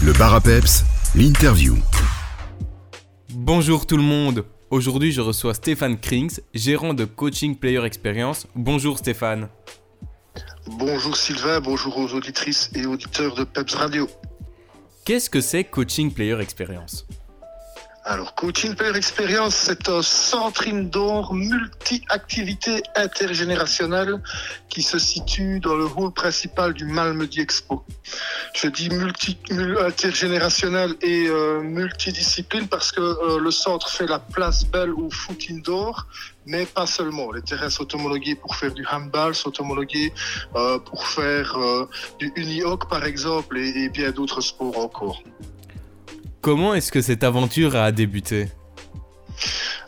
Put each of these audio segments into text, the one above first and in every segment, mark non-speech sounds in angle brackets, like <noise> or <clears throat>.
Le bar à peps, l'interview. Bonjour tout le monde. Aujourd'hui, je reçois Stéphane Krings, gérant de Coaching Player Experience. Bonjour Stéphane. Bonjour Sylvain, bonjour aux auditrices et auditeurs de Peps Radio. Qu'est-ce que c'est Coaching Player Experience? Alors, Coaching Player Experience, c'est un centre indoor multi-activité intergénérationnelle qui se situe dans le hall principal du Malmedy Expo. Je dis multi, intergénérationnel et euh, multidiscipline parce que euh, le centre fait la place belle au foot indoor, mais pas seulement. Les terrains sont homologués pour faire du handball, sont homologués euh, pour faire du unihoc par exemple et bien d'autres sports encore. Comment est-ce que cette aventure a débuté?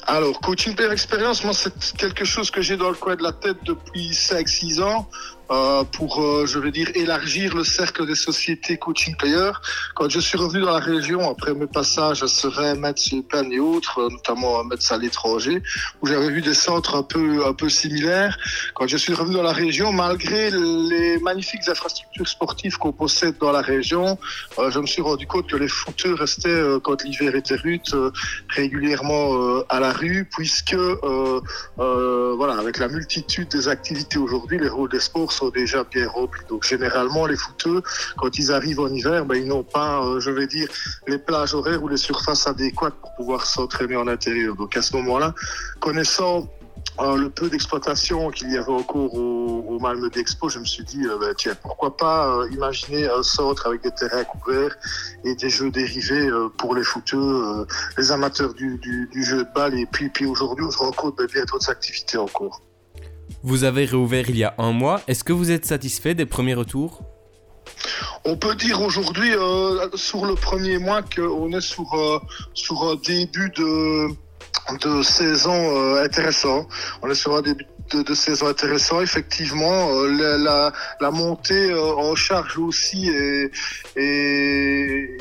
Alors, coaching player expérience, moi, c'est quelque chose que j'ai dans le coin de la tête depuis 5-6 ans. Euh, pour, euh, je veux dire, élargir le cercle des sociétés coaching players. Quand je suis revenu dans la région, après mes passages à Serein, Metz, et autres, euh, notamment à Metz à l'étranger, où j'avais vu des centres un peu, un peu similaires, quand je suis revenu dans la région, malgré les magnifiques infrastructures sportives qu'on possède dans la région, je me suis rendu compte que les footeux restaient, quand l'hiver était rude, régulièrement à la rue, puisque, voilà, avec la multitude des activités aujourd'hui, les rôles des sports déjà bien remplis. Donc généralement, les footeux, quand ils arrivent en hiver, ben, ils n'ont pas, euh, je vais dire, les plages horaires ou les surfaces adéquates pour pouvoir s'entraîner en intérieur. Donc à ce moment-là, connaissant euh, le peu d'exploitation qu'il y avait encore au, au Malmö d'Expo, je me suis dit, euh, ben, tiens, pourquoi pas imaginer un centre avec des terrains couverts et des jeux dérivés pour les footeux, les amateurs du, jeu de balle. Et puis, puis aujourd'hui, on se rend compte ben, bien d'autres activités encore. Vous avez réouvert il y a un mois. Est-ce que vous êtes satisfait des premiers retours? On peut dire aujourd'hui, euh, sur le premier mois, qu'on est sur, euh, un début de, de saison euh, intéressant. On est sur un début de, de saison intéressant. Effectivement, euh, la, montée euh, en charge aussi est,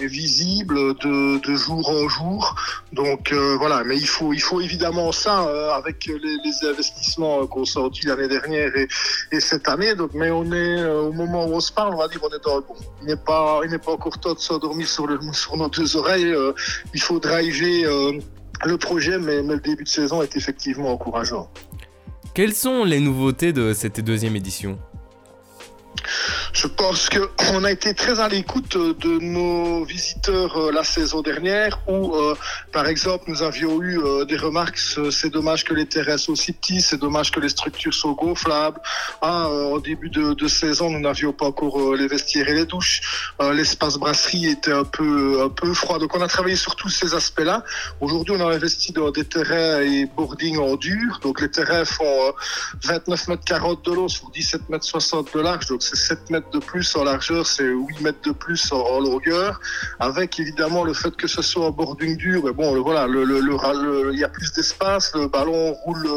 visible de, jour en jour. Donc euh, voilà, mais il faut, il faut évidemment ça avec les, investissements qu'on sortit l'année dernière et, et, cette année. Donc, mais on est au moment où on se parle, on va dire on est dans bon. Il n'est pas, il n'est pas encore temps de s'endormir sur, sur nos deux oreilles. il faut driver le projet, mais, le début de saison est effectivement encourageant. Quelles sont les nouveautés de cette deuxième édition? Je pense qu'on <laughs> a été très à l'écoute de nos visiteurs euh, la saison dernière où, euh, par exemple, nous avions eu euh, des remarques, c'est dommage que les terrains soient aussi petits, c'est dommage que les structures soient gonflables. Ah, en début de, saison, nous n'avions pas encore les vestiaires et les douches. L'espace brasserie était un peu, un peu froid. Donc on a travaillé sur tous ces aspects-là. Aujourd'hui, on a investi dans des terrains et boarding en dur. Donc les terrains font 29 mètres 40 de long sur 17 mètres 60 de large. Donc c'est 7 mètres de plus en largeur, c'est 8 mètres de plus en, longueur, avec évidemment le fait que ce soit en boarding dur, mais bon, voilà, le, le, il y a plus d'espace, le ballon roule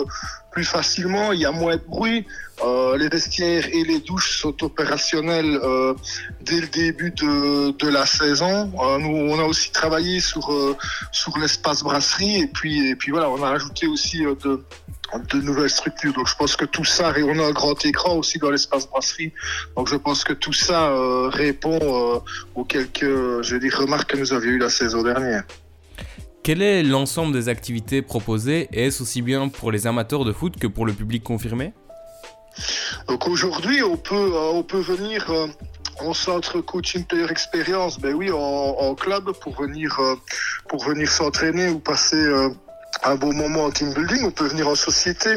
plus facilement, il y a moins de bruit, euh, les vestiaires et les douches sont opérationnels euh, dès le début de, de la saison. Euh, nous, on a aussi travaillé sur, sur l'espace brasserie et puis, et puis voilà, on a ajouté aussi de de nouvelles structures. Donc je pense que tout ça, et on a un grand écran aussi dans l'espace brasserie. Donc je pense que tout ça euh, répond euh, aux quelques, je remarques que nous avions eues la saison dernière. Quel est l'ensemble des activités proposées? Et est-ce aussi bien pour les amateurs de foot que pour le public confirmé? Donc aujourd'hui, on peut, euh, on peut venir en centre coaching player expérience, ben oui, en, en club pour venir, pour venir s'entraîner ou passer un beau moment en team building, on peut venir en société.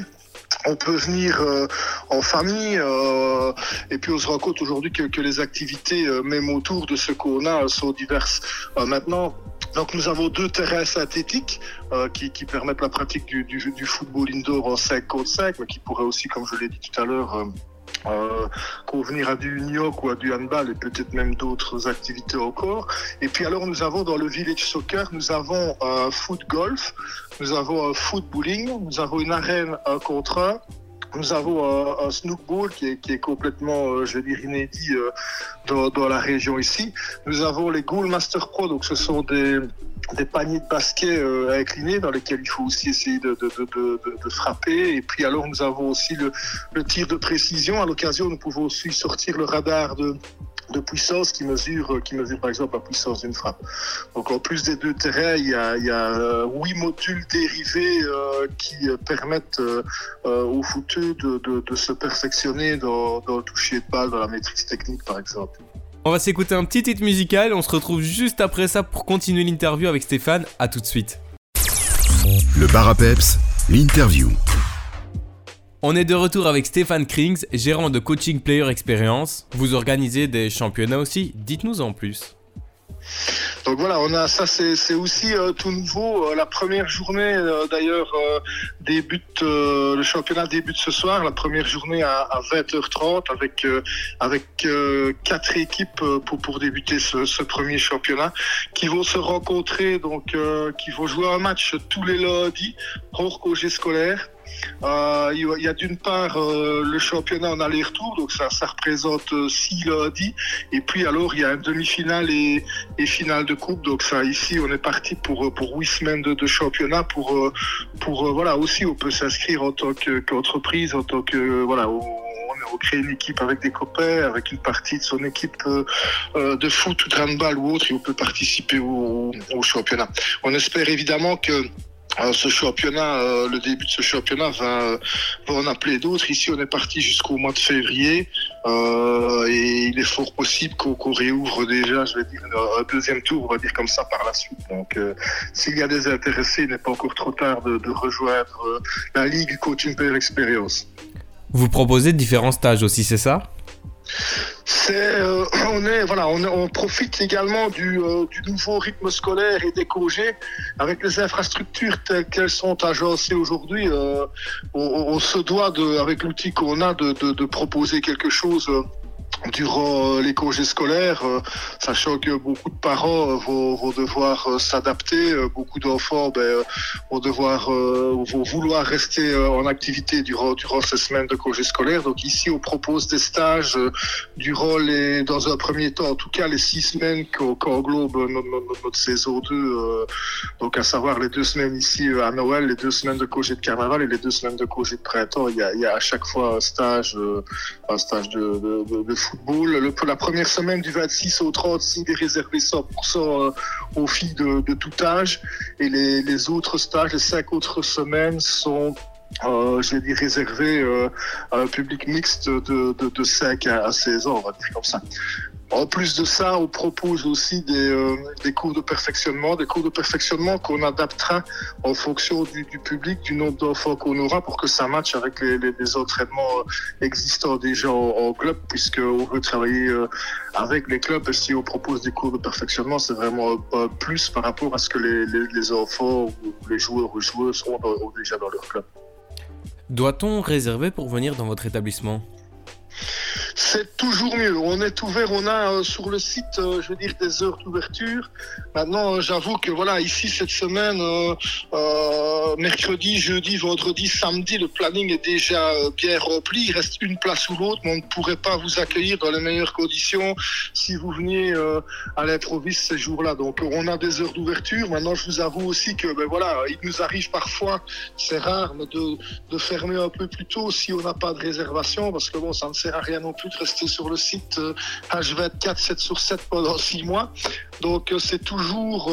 On peut venir euh, en famille euh, et puis on se rend compte aujourd'hui que, que, les activités, euh, même autour de ce qu'on a, sont diverses. maintenant, donc nous avons deux terrains synthétiques qui, qui, permettent la pratique du, du, du, football indoor en 5 contre 5, mais qui pourraient aussi, comme je l'ai dit tout à l'heure, euh, convenir à du York ou à du handball et peut-être même d'autres activités encore. Et puis alors nous avons dans le village soccer, nous avons un foot golf, nous avons un foot bowling, nous avons une arène un contre un. Nous avons un, un snookball qui est, complètement, euh, je veux dire, inédit euh, dans, la région ici. Nous avons les Goal Master Pro, donc ce sont des, paniers de basket euh, inclinés dans lesquels il faut aussi essayer de, frapper. Et puis alors nous avons aussi le, le tir de précision. À l'occasion, nous pouvons aussi sortir le radar de de puissance qui mesure, qui mesure par exemple la puissance d'une frappe. Donc en plus des deux terrains, il y a, il y a huit modules dérivés qui permettent aux footeux de, de, de, se perfectionner dans, dans le toucher de balle, dans la maîtrise technique par exemple. On va s'écouter un petit titre musical, on se retrouve juste après ça pour continuer l'interview avec Stéphane, à tout de suite. Le bar à peps, l'interview. On est de retour avec Stéphane Krings, gérant de Coaching Player Experience. Vous organisez des championnats aussi, dites-nous en plus. Donc voilà, ça, c'est aussi euh, tout nouveau. Euh, la première journée, euh, d'ailleurs, débute le championnat débute ce soir. La première journée à, 20h30 avec avec quatre équipes pour pour débuter ce, ce, premier championnat, qui vont se rencontrer, donc qui vont jouer un match tous les lundis hors congé scolaire. Euh, il y a d'une part euh, le championnat en aller-retour, donc ça, représente 6 euh, lundis. Et puis alors il y a une demi-finale et, et, finale de coupe. Donc ça ici on est parti pour pour 8 semaines de, championnat. Pour pour voilà aussi on peut s'inscrire en tant qu'entreprise, en tant que voilà. On, on crée une équipe avec des copains, avec une partie de son équipe de foot ou de handball ou autre, et on peut participer au championnat. On espère évidemment que ce championnat, euh, le début de ce championnat va, va en appeler d'autres. Ici, on est parti jusqu'au mois de février euh, et il est fort possible qu'on réouvre déjà, je vais dire, un deuxième tour, on va dire comme ça par la suite. Donc, euh, s'il y a des intéressés, il n'est pas encore trop tard de, de rejoindre la Ligue Coaching Player Experience. Vous proposez différents stages aussi, c'est ça? Euh, <clears throat> on est, voilà, on, profite également du, euh, du, nouveau rythme scolaire et des congés avec les infrastructures telles qu'elles sont agencées aujourd'hui. Euh, on, se doit, de, avec l'outil qu'on a, de, proposer quelque chose durant euh, les congés scolaires, euh, sachant que beaucoup de parents euh, vont, devoir s'adapter, beaucoup d'enfants ben, vont devoir vont vouloir rester en activité durant durant ces semaines de congés scolaires. Donc ici, on propose des stages durant les, dans un premier temps, en tout cas les six semaines qu'englobe notre, notre, saison 2, donc à savoir les deux semaines ici à Noël, les deux semaines de congés de carnaval et les deux semaines de congés de printemps. Il y a, il y a à chaque fois un stage, un stage de, de, le, la première semaine du 26 au 36 est réservé 100% euh, aux filles de, de, tout âge. Et les, les, autres stages, les cinq autres semaines sont euh, je vais dire réservés euh, à un public mixte de, de, de 5 à 16 ans, on va dire comme ça. En plus de ça, on propose aussi des, euh, des, cours de perfectionnement, des cours de perfectionnement qu'on adaptera en fonction du, du public, du nombre d'enfants qu'on aura pour que ça matche avec les, les, les entraînements existants déjà en, en club, puisqu'on veut travailler euh, avec les clubs. Si on propose des cours de perfectionnement, c'est vraiment un plus par rapport à ce que les, les enfants ou les joueurs ou joueuses ont déjà dans leur club. Doit-on réserver pour venir dans votre établissement? Toujours mieux. On est ouvert, on a euh, sur le site, euh, je veux dire, des heures d'ouverture. Maintenant, euh, j'avoue que voilà, ici cette semaine, mercredi, jeudi, vendredi, samedi, le planning est déjà bien rempli. Il reste une place ou l'autre, mais on ne pourrait pas vous accueillir dans les meilleures conditions si vous veniez à l'improviste ces jours-là. Donc, on a des heures d'ouverture. Maintenant, je vous avoue aussi que, ben voilà, il nous arrive parfois, c'est rare, mais de, de fermer un peu plus tôt si on n'a pas de réservation, parce que bon, ça ne sert à rien non plus de rester sur le site H24 7 sur 7 pendant 6 mois. Donc c'est toujours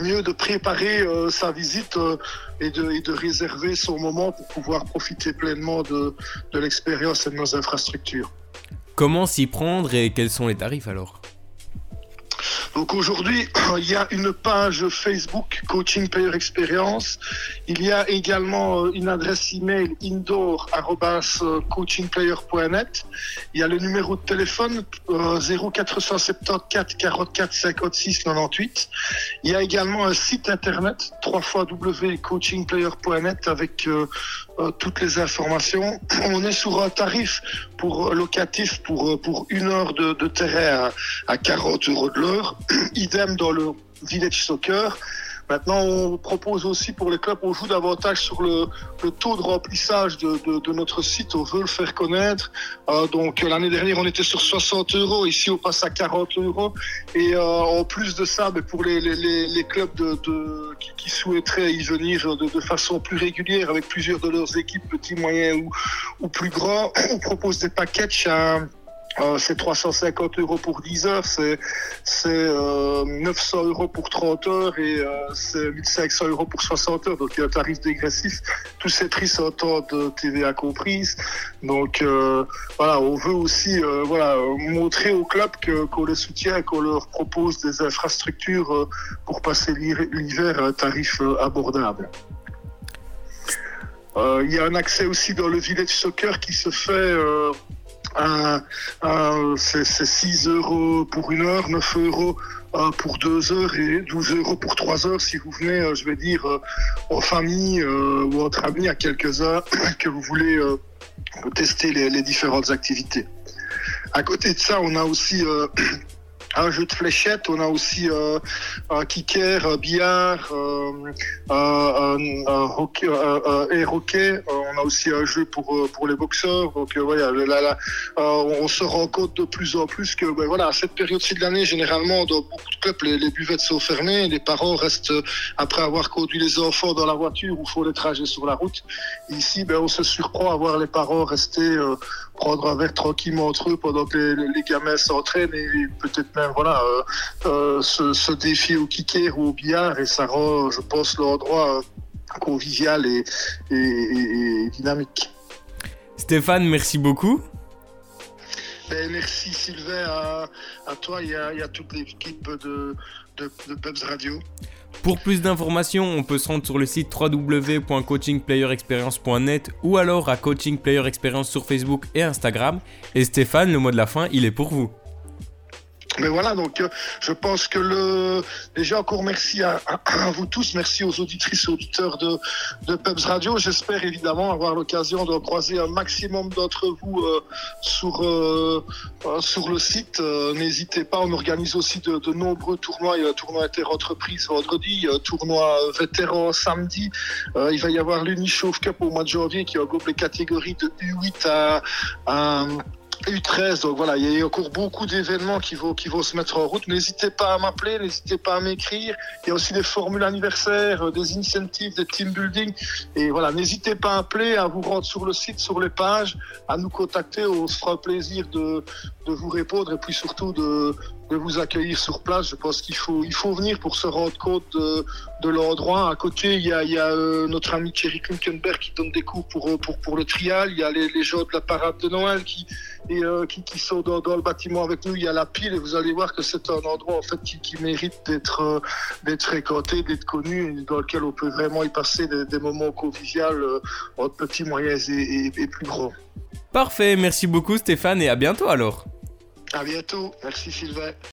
mieux de préparer sa visite et, de, réserver son moment pour pouvoir profiter pleinement de l'expérience et de nos infrastructures. Comment s'y prendre et quels sont les tarifs alors? Donc aujourd'hui, <clears throat> il y a une page Facebook Coaching Player Experience. Il y a également euh, une adresse email indoor@coachingplayer.net. Il y a le numéro de téléphone 0474 44 56 98. Il y a également un site internet www.coachingplayer.net avec euh, euh, toutes les informations. <clears throat> On est sur un tarif pour locatif pour pour une heure de, terrain à 40 euros de l'heure. <clears throat> Idem dans le village soccer. Maintenant, on propose aussi pour les clubs, on joue davantage sur le, le taux de remplissage de, de, de, notre site. On veut le faire connaître. Euh, donc l'année dernière, on était sur 60 euros. Ici, on passe à 40 euros. Et euh, en plus de ça, mais pour les, les, les clubs de, de qui, qui, souhaiteraient y venir de, façon plus régulière avec plusieurs de leurs équipes, petits, moyens ou, ou plus grands, <clears throat> on propose des packages euh, c'est 350 euros pour 10 heures, c'est euh, 900 euros pour 30 heures et euh, c'est 1500 euros pour 60 heures. Donc il y a un tarif dégressif. Tous ces prix sont en temps de TVA comprise. Donc euh, voilà, on veut aussi euh, voilà, montrer aux clubs qu'on les soutient, qu'on leur propose des infrastructures euh, pour passer l'hiver à un tarif euh, abordable. Euh, il y a un accès aussi dans le village soccer qui se fait euh, à- c'est c'est 6 euros pour une heure, 9 euros euh, pour deux heures et 12 euros pour trois heures si vous venez, euh, je vais dire, euh, en famille euh, ou entre amis à quelques heures <coughs> que vous voulez euh, tester les, les différentes activités. À côté de ça, on a aussi euh, un jeu de fléchettes, on a aussi euh, un kicker, un billard, euh, hockey, air hockey. Euh, on a aussi un jeu pour, pour les boxeurs. Donc voilà, là, là, on se rend compte de plus en plus que ben, voilà, à cette période-ci de l'année, généralement, dans beaucoup de clubs, les, buvettes sont fermées. Les parents restent, après avoir conduit les enfants dans la voiture ou font les trajets sur la route. Ici, ben, on se surprend à voir les parents rester prendre un verre tranquillement entre eux pendant que les, gamins s'entraînent et peut-être même voilà euh, euh, se, se défier au kicker ou au billard et ça rend, je pense, l'endroit euh, convivial et, et- et- et dynamique. Stéphane, merci beaucoup. Ben, merci Sylvain, à, à toi et à, et à toute l'équipe de, de, de Pubs Radio. Pour plus d'informations, on peut se rendre sur le site www.coachingplayerexperience.net ou alors à Coaching Player Experience sur Facebook et Instagram. Et Stéphane, le mot de la fin, il est pour vous. Mais voilà, donc euh, je pense que le déjà encore merci à, vous tous, merci aux auditrices et auditeurs de, de Pubs Radio. J'espère évidemment avoir l'occasion de croiser un maximum d'entre vous euh, sur, euh, sur le site. N'hésitez pas, on organise aussi de, nombreux tournois. Il y a un tournoi interentreprise vendredi, tournoi vétéran samedi. Il va y avoir l'Unichauffe Cup au mois de janvier qui regroupe les catégories de U8 à, à U13, donc voilà, il y a encore beaucoup d'événements qui vont, qui vont se mettre en route. N'hésitez pas à m'appeler, n'hésitez pas à m'écrire. Il y a aussi des formules anniversaires, euh, des incentives, des team building. Et voilà, n'hésitez pas à appeler, à vous rendre sur le site, sur les pages, à nous contacter. On se fera plaisir de, de vous répondre et puis surtout de, de vous accueillir sur place. Je pense qu'il faut, il faut venir pour se rendre compte de, l'endroit. À côté, il y a, euh, notre ami Thierry Klunkenberg qui donne des cours pour, euh, pour, pour le trial. Il y a les, gens de la parade de Noël qui, euh, qui, sont dans, le bâtiment avec nous. Il y a la pile et vous allez voir que c'est un endroit qui, qui mérite d'être fréquenté, d'être connu, dans lequel on peut vraiment y passer des, moments conviviaux entre petits, moyens et, et, et plus grands. Parfait, merci beaucoup Stéphane et à bientôt alors. À bientôt. Merci Sylvain.